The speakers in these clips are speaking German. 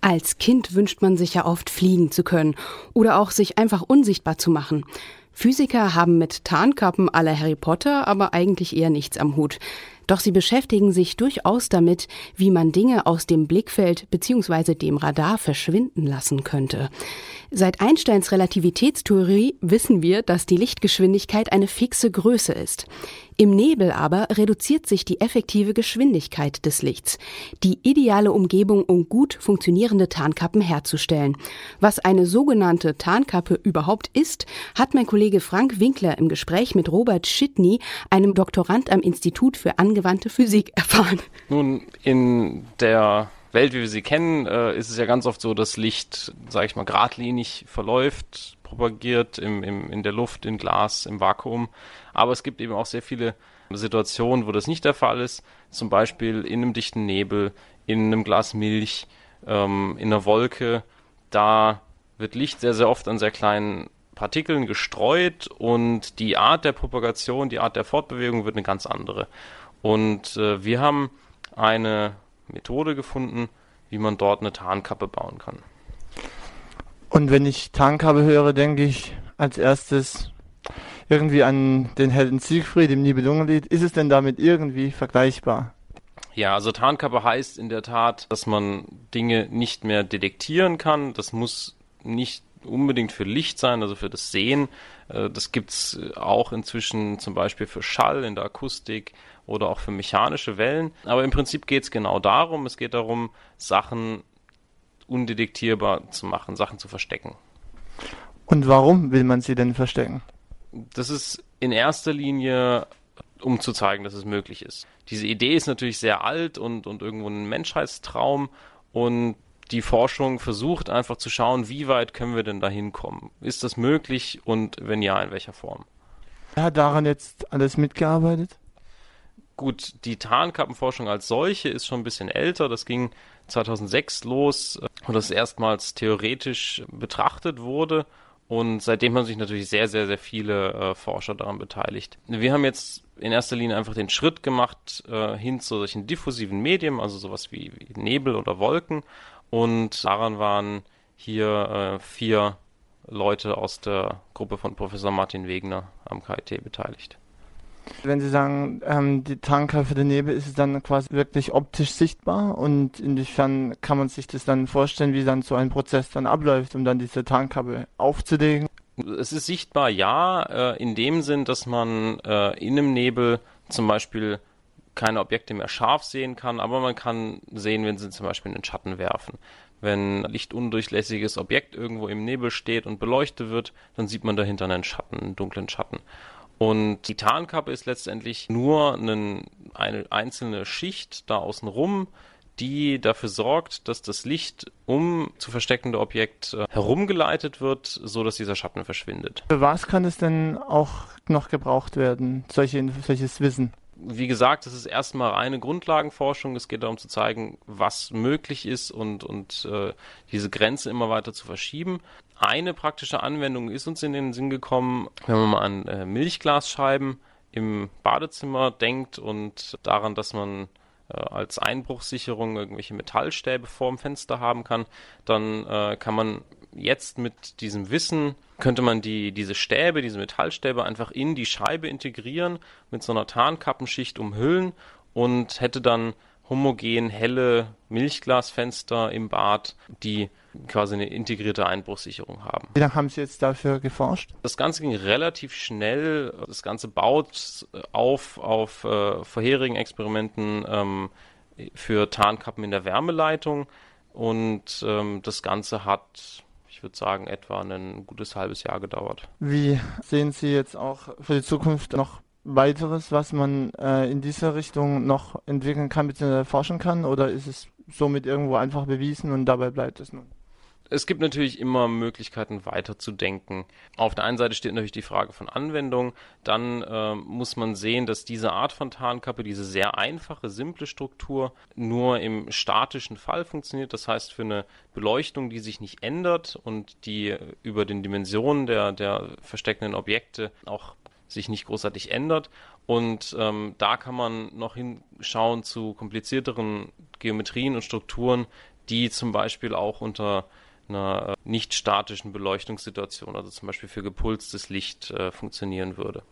Als Kind wünscht man sich ja oft fliegen zu können oder auch sich einfach unsichtbar zu machen. Physiker haben mit Tarnkappen aller Harry Potter aber eigentlich eher nichts am Hut. Doch sie beschäftigen sich durchaus damit, wie man Dinge aus dem Blickfeld bzw. dem Radar verschwinden lassen könnte. Seit Einsteins Relativitätstheorie wissen wir, dass die Lichtgeschwindigkeit eine fixe Größe ist. Im Nebel aber reduziert sich die effektive Geschwindigkeit des Lichts, die ideale Umgebung, um gut funktionierende Tarnkappen herzustellen. Was eine sogenannte Tarnkappe überhaupt ist, hat mein Kollege Frank Winkler im Gespräch mit Robert Schitny, einem Doktorand am Institut für angewandte Physik, erfahren. Nun, in der Welt, wie wir sie kennen, äh, ist es ja ganz oft so, dass Licht, sage ich mal, geradlinig verläuft, propagiert im, im, in der Luft, in Glas, im Vakuum. Aber es gibt eben auch sehr viele Situationen, wo das nicht der Fall ist. Zum Beispiel in einem dichten Nebel, in einem Glas Milch, ähm, in einer Wolke. Da wird Licht sehr, sehr oft an sehr kleinen Partikeln gestreut und die Art der Propagation, die Art der Fortbewegung wird eine ganz andere. Und äh, wir haben eine Methode gefunden, wie man dort eine Tarnkappe bauen kann. Und wenn ich Tarnkappe höre, denke ich als erstes irgendwie an den Helden Siegfried im Nibelungenlied. Ist es denn damit irgendwie vergleichbar? Ja, also Tarnkappe heißt in der Tat, dass man Dinge nicht mehr detektieren kann. Das muss nicht unbedingt für Licht sein, also für das Sehen. Äh, das gibt's auch inzwischen zum Beispiel für Schall in der Akustik oder auch für mechanische Wellen. Aber im Prinzip geht es genau darum, es geht darum, Sachen undetektierbar zu machen, Sachen zu verstecken. Und warum will man sie denn verstecken? Das ist in erster Linie, um zu zeigen, dass es möglich ist. Diese Idee ist natürlich sehr alt und, und irgendwo ein Menschheitstraum und die Forschung versucht einfach zu schauen, wie weit können wir denn da hinkommen? Ist das möglich und wenn ja, in welcher Form? Wer hat daran jetzt alles mitgearbeitet? Gut, die Tarnkappenforschung als solche ist schon ein bisschen älter. Das ging 2006 los, äh, wo das erstmals theoretisch betrachtet wurde. Und seitdem haben sich natürlich sehr, sehr, sehr viele äh, Forscher daran beteiligt. Wir haben jetzt in erster Linie einfach den Schritt gemacht äh, hin zu solchen diffusiven Medien, also sowas wie, wie Nebel oder Wolken. Und daran waren hier äh, vier Leute aus der Gruppe von Professor Martin Wegner am KIT beteiligt. Wenn Sie sagen, ähm, die Tarnkappe für den Nebel ist es dann quasi wirklich optisch sichtbar und inwiefern kann man sich das dann vorstellen, wie dann so ein Prozess dann abläuft, um dann diese Tarnkappe aufzulegen? Es ist sichtbar, ja, äh, in dem Sinn, dass man äh, in einem Nebel zum Beispiel keine Objekte mehr scharf sehen kann, aber man kann sehen, wenn sie zum Beispiel einen Schatten werfen. Wenn ein lichtundurchlässiges Objekt irgendwo im Nebel steht und beleuchtet wird, dann sieht man dahinter einen Schatten, einen dunklen Schatten. Und die Tarnkappe ist letztendlich nur einen, eine einzelne Schicht da außen rum, die dafür sorgt, dass das Licht um zu versteckende Objekt äh, herumgeleitet wird, so dass dieser Schatten verschwindet. Für was kann es denn auch noch gebraucht werden, solche, solches Wissen? Wie gesagt, es ist erstmal reine Grundlagenforschung. Es geht darum zu zeigen, was möglich ist und, und äh, diese Grenze immer weiter zu verschieben. Eine praktische Anwendung ist uns in den Sinn gekommen, wenn man mal an äh, Milchglasscheiben im Badezimmer denkt und daran, dass man äh, als Einbruchssicherung irgendwelche Metallstäbe vorm Fenster haben kann, dann äh, kann man jetzt mit diesem Wissen könnte man die, diese Stäbe, diese Metallstäbe einfach in die Scheibe integrieren, mit so einer Tarnkappenschicht umhüllen und hätte dann homogen helle Milchglasfenster im Bad, die quasi eine integrierte Einbruchssicherung haben. Wie lange haben Sie jetzt dafür geforscht? Das Ganze ging relativ schnell. Das Ganze baut auf auf äh, vorherigen Experimenten ähm, für Tarnkappen in der Wärmeleitung und ähm, das Ganze hat ich würde sagen, etwa ein gutes halbes Jahr gedauert. Wie sehen Sie jetzt auch für die Zukunft noch weiteres, was man äh, in dieser Richtung noch entwickeln kann bzw. forschen kann? Oder ist es somit irgendwo einfach bewiesen und dabei bleibt es nun? Es gibt natürlich immer Möglichkeiten weiterzudenken. Auf der einen Seite steht natürlich die Frage von Anwendung. Dann äh, muss man sehen, dass diese Art von Tarnkappe, diese sehr einfache, simple Struktur, nur im statischen Fall funktioniert. Das heißt, für eine Beleuchtung, die sich nicht ändert und die über den Dimensionen der, der versteckenden Objekte auch sich nicht großartig ändert. Und ähm, da kann man noch hinschauen zu komplizierteren Geometrien und Strukturen, die zum Beispiel auch unter einer äh, nicht statischen Beleuchtungssituation, also zum Beispiel für gepulstes Licht, äh, funktionieren würde.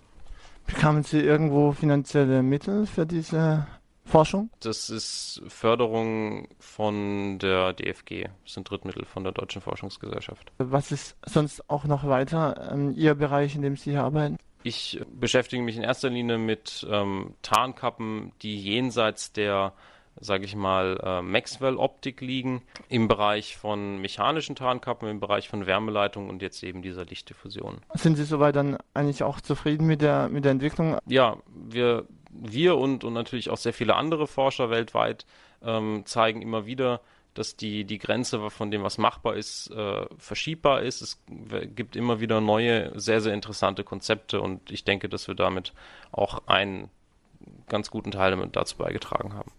Bekamen Sie irgendwo finanzielle Mittel für diese Forschung? Das ist Förderung von der DFG, das sind Drittmittel von der Deutschen Forschungsgesellschaft. Was ist sonst auch noch weiter ähm, Ihr Bereich, in dem Sie hier arbeiten? Ich beschäftige mich in erster Linie mit ähm, Tarnkappen, die jenseits der sage ich mal, äh, Maxwell-Optik liegen, im Bereich von mechanischen Tarnkappen, im Bereich von Wärmeleitung und jetzt eben dieser Lichtdiffusion. Sind Sie soweit dann eigentlich auch zufrieden mit der, mit der Entwicklung? Ja, wir, wir und, und natürlich auch sehr viele andere Forscher weltweit ähm, zeigen immer wieder, dass die, die Grenze von dem, was machbar ist, äh, verschiebbar ist. Es gibt immer wieder neue, sehr, sehr interessante Konzepte und ich denke, dass wir damit auch einen ganz guten Teil dazu beigetragen haben.